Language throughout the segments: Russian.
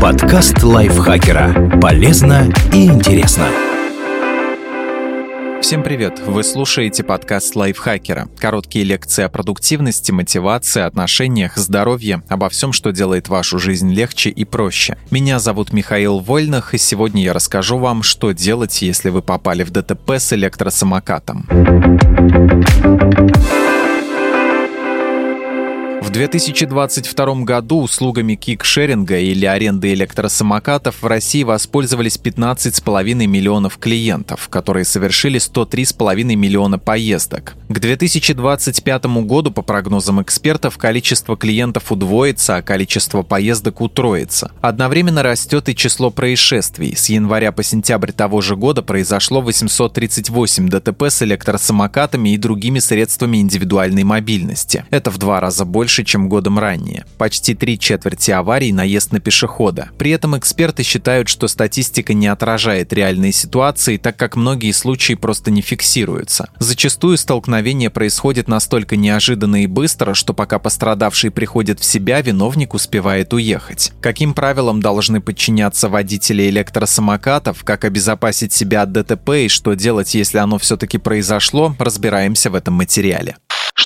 Подкаст лайфхакера. Полезно и интересно. Всем привет! Вы слушаете подкаст лайфхакера. Короткие лекции о продуктивности, мотивации, отношениях, здоровье, обо всем, что делает вашу жизнь легче и проще. Меня зовут Михаил Вольных, и сегодня я расскажу вам, что делать, если вы попали в ДТП с электросамокатом. В 2022 году услугами кикшеринга или аренды электросамокатов в России воспользовались 15,5 миллионов клиентов, которые совершили 103,5 миллиона поездок. К 2025 году, по прогнозам экспертов, количество клиентов удвоится, а количество поездок утроится. Одновременно растет и число происшествий. С января по сентябрь того же года произошло 838 ДТП с электросамокатами и другими средствами индивидуальной мобильности. Это в два раза больше больше, чем годом ранее. Почти три четверти аварий – наезд на пешехода. При этом эксперты считают, что статистика не отражает реальные ситуации, так как многие случаи просто не фиксируются. Зачастую столкновение происходит настолько неожиданно и быстро, что пока пострадавший приходит в себя, виновник успевает уехать. Каким правилам должны подчиняться водители электросамокатов, как обезопасить себя от ДТП и что делать, если оно все-таки произошло, разбираемся в этом материале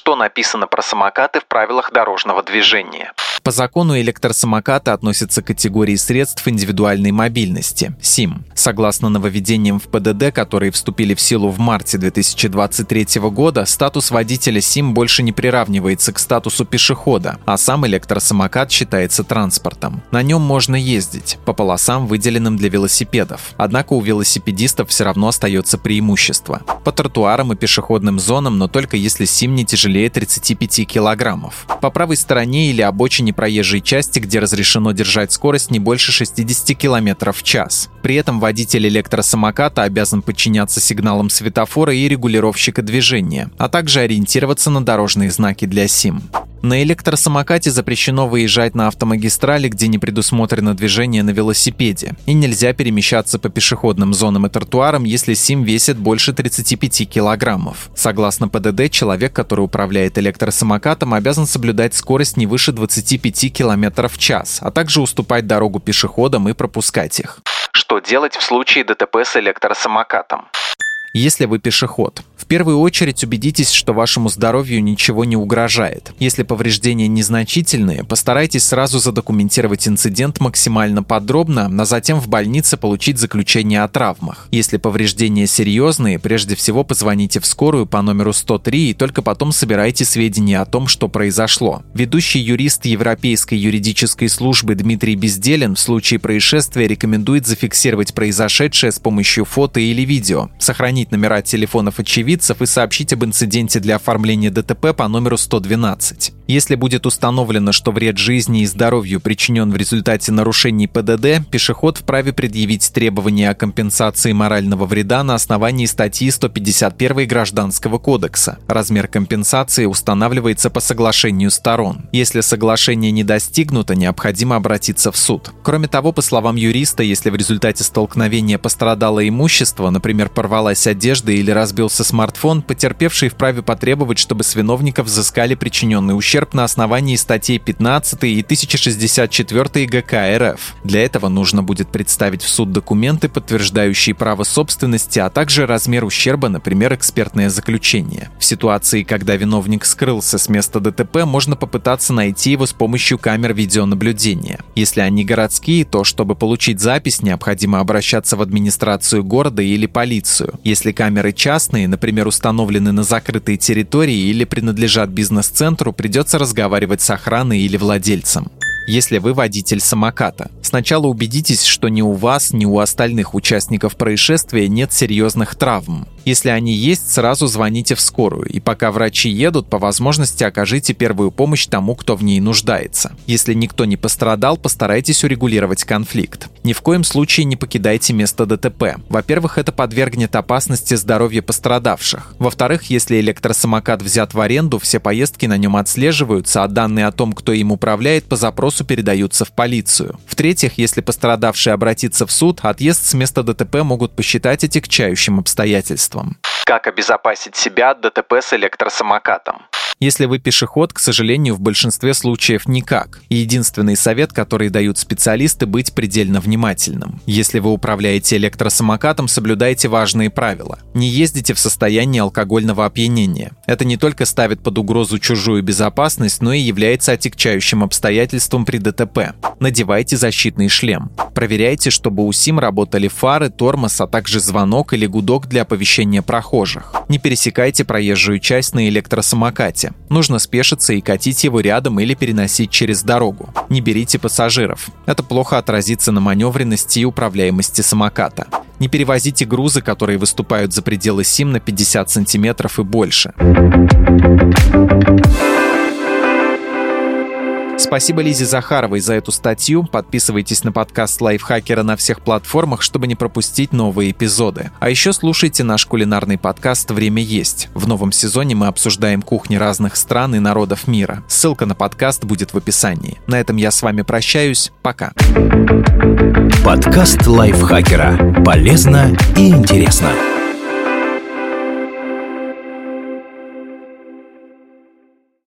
что написано про самокаты в правилах дорожного движения. По закону электросамокаты относятся к категории средств индивидуальной мобильности – СИМ. Согласно нововведениям в ПДД, которые вступили в силу в марте 2023 года, статус водителя СИМ больше не приравнивается к статусу пешехода, а сам электросамокат считается транспортом. На нем можно ездить по полосам, выделенным для велосипедов. Однако у велосипедистов все равно остается преимущество. По тротуарам и пешеходным зонам, но только если СИМ не тяжелее 35 килограммов. По правой стороне или обочине проезжей части, где разрешено держать скорость не больше 60 км в час. При этом водитель электросамоката обязан подчиняться сигналам светофора и регулировщика движения, а также ориентироваться на дорожные знаки для СИМ. На электросамокате запрещено выезжать на автомагистрали, где не предусмотрено движение на велосипеде, и нельзя перемещаться по пешеходным зонам и тротуарам, если СИМ весит больше 35 килограммов. Согласно ПДД, человек, который управляет электросамокатом, обязан соблюдать скорость не выше 25 км в час, а также уступать дорогу пешеходам и пропускать их. Что делать в случае ДТП с электросамокатом? Если вы пешеход, в первую очередь убедитесь, что вашему здоровью ничего не угрожает. Если повреждения незначительные, постарайтесь сразу задокументировать инцидент максимально подробно, а затем в больнице получить заключение о травмах. Если повреждения серьезные, прежде всего позвоните в скорую по номеру 103 и только потом собирайте сведения о том, что произошло. Ведущий юрист Европейской юридической службы Дмитрий Безделин в случае происшествия рекомендует зафиксировать произошедшее с помощью фото или видео, сохранить номера телефонов очевидцев очевидцев и сообщить об инциденте для оформления ДТП по номеру 112. Если будет установлено, что вред жизни и здоровью причинен в результате нарушений ПДД, пешеход вправе предъявить требования о компенсации морального вреда на основании статьи 151 Гражданского кодекса. Размер компенсации устанавливается по соглашению сторон. Если соглашение не достигнуто, необходимо обратиться в суд. Кроме того, по словам юриста, если в результате столкновения пострадало имущество, например, порвалась одежда или разбился смартфон, смартфон, потерпевший вправе потребовать, чтобы с виновников взыскали причиненный ущерб на основании статей 15 и 1064 ГК РФ. Для этого нужно будет представить в суд документы, подтверждающие право собственности, а также размер ущерба, например, экспертное заключение. В ситуации, когда виновник скрылся с места ДТП, можно попытаться найти его с помощью камер видеонаблюдения. Если они городские, то чтобы получить запись, необходимо обращаться в администрацию города или полицию. Если камеры частные, например, например, установлены на закрытой территории или принадлежат бизнес-центру, придется разговаривать с охраной или владельцем если вы водитель самоката. Сначала убедитесь, что ни у вас, ни у остальных участников происшествия нет серьезных травм. Если они есть, сразу звоните в скорую, и пока врачи едут, по возможности окажите первую помощь тому, кто в ней нуждается. Если никто не пострадал, постарайтесь урегулировать конфликт. Ни в коем случае не покидайте место ДТП. Во-первых, это подвергнет опасности здоровья пострадавших. Во-вторых, если электросамокат взят в аренду, все поездки на нем отслеживаются, а данные о том, кто им управляет, по запросу передаются в полицию. В-третьих, если пострадавший обратится в суд, отъезд с места ДТП могут посчитать отягчающим обстоятельством. Как обезопасить себя от ДТП с электросамокатом? Если вы пешеход, к сожалению, в большинстве случаев никак. Единственный совет, который дают специалисты, быть предельно внимательным. Если вы управляете электросамокатом, соблюдайте важные правила. Не ездите в состоянии алкогольного опьянения. Это не только ставит под угрозу чужую безопасность, но и является отягчающим обстоятельством при ДТП. Надевайте защитный шлем. Проверяйте, чтобы у СИМ работали фары, тормоз, а также звонок или гудок для оповещения прохожих. Не пересекайте проезжую часть на электросамокате. Нужно спешиться и катить его рядом или переносить через дорогу. Не берите пассажиров. Это плохо отразится на маневренности и управляемости самоката. Не перевозите грузы, которые выступают за пределы СИМ на 50 сантиметров и больше. Спасибо Лизе Захаровой за эту статью. Подписывайтесь на подкаст Лайфхакера на всех платформах, чтобы не пропустить новые эпизоды. А еще слушайте наш кулинарный подкаст «Время есть». В новом сезоне мы обсуждаем кухни разных стран и народов мира. Ссылка на подкаст будет в описании. На этом я с вами прощаюсь. Пока. Подкаст Лайфхакера. Полезно и интересно.